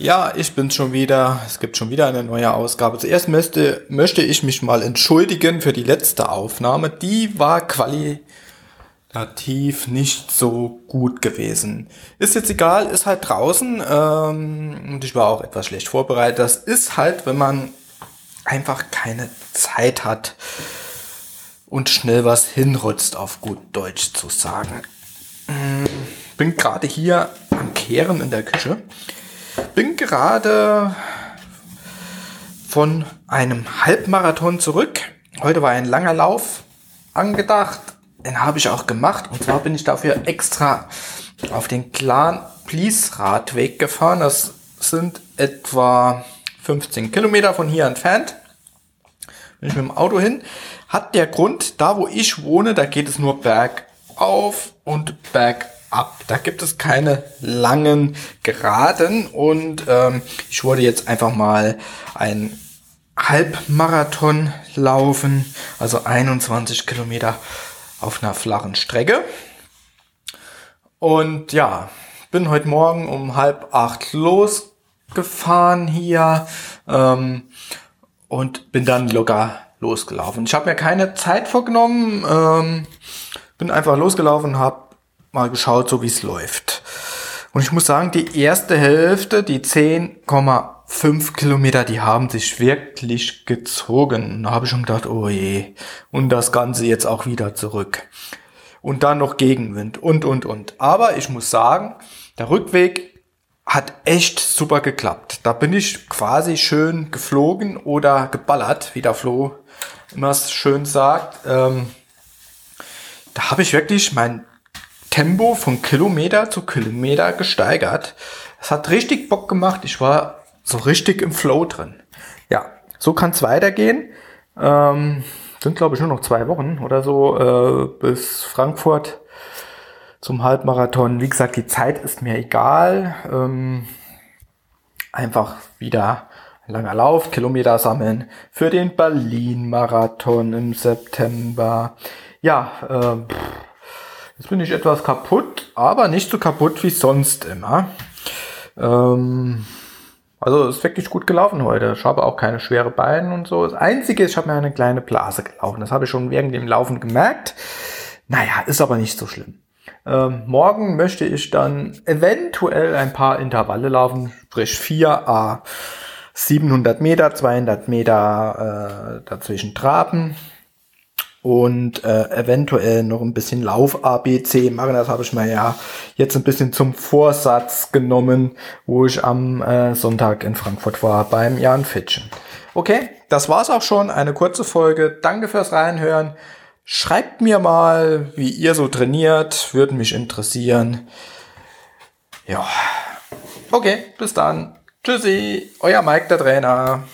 Ja, ich bin's schon wieder. Es gibt schon wieder eine neue Ausgabe. Zuerst möchte, möchte ich mich mal entschuldigen für die letzte Aufnahme. Die war qualitativ nicht so gut gewesen. Ist jetzt egal, ist halt draußen ähm, und ich war auch etwas schlecht vorbereitet. Das ist halt, wenn man einfach keine Zeit hat und schnell was hinrutzt, auf gut Deutsch zu sagen. Hm, bin gerade hier am Kehren in der Küche bin gerade von einem Halbmarathon zurück. Heute war ein langer Lauf angedacht. Den habe ich auch gemacht. Und zwar bin ich dafür extra auf den Clan Please Radweg gefahren. Das sind etwa 15 Kilometer von hier entfernt. Bin ich mit dem Auto hin. Hat der Grund, da wo ich wohne, da geht es nur bergauf und bergab ab. Da gibt es keine langen Geraden und ähm, ich wollte jetzt einfach mal ein Halbmarathon laufen, also 21 Kilometer auf einer flachen Strecke. Und ja, bin heute Morgen um halb acht losgefahren hier ähm, und bin dann locker losgelaufen. Ich habe mir keine Zeit vorgenommen, ähm, bin einfach losgelaufen, habe mal geschaut, so wie es läuft. Und ich muss sagen, die erste Hälfte, die 10,5 Kilometer, die haben sich wirklich gezogen. Da habe ich schon gedacht, oh je. Und das Ganze jetzt auch wieder zurück. Und dann noch Gegenwind und, und, und. Aber ich muss sagen, der Rückweg hat echt super geklappt. Da bin ich quasi schön geflogen oder geballert, wie der Flo immer schön sagt. Ähm, da habe ich wirklich mein Tempo von Kilometer zu Kilometer gesteigert. Es hat richtig Bock gemacht. Ich war so richtig im Flow drin. Ja, so kann es weitergehen. Ähm, sind glaube ich nur noch zwei Wochen oder so äh, bis Frankfurt zum Halbmarathon. Wie gesagt, die Zeit ist mir egal. Ähm, einfach wieder langer Lauf, Kilometer sammeln für den Berlin-Marathon im September. Ja, äh, Jetzt bin ich etwas kaputt, aber nicht so kaputt wie sonst immer. Ähm, also ist wirklich gut gelaufen heute. Ich habe auch keine schwere Beine und so. Das Einzige ist, ich habe mir eine kleine Blase gelaufen. Das habe ich schon während dem Laufen gemerkt. Naja, ist aber nicht so schlimm. Ähm, morgen möchte ich dann eventuell ein paar Intervalle laufen, sprich 4a 700 Meter, 200 Meter äh, dazwischen traben und äh, eventuell noch ein bisschen Lauf ABC machen. Das habe ich mir ja jetzt ein bisschen zum Vorsatz genommen, wo ich am äh, Sonntag in Frankfurt war beim Jan Fitschen. Okay, das war's auch schon. Eine kurze Folge. Danke fürs Reinhören. Schreibt mir mal, wie ihr so trainiert. Würde mich interessieren. Ja. Okay, bis dann. Tschüssi, euer Mike, der Trainer.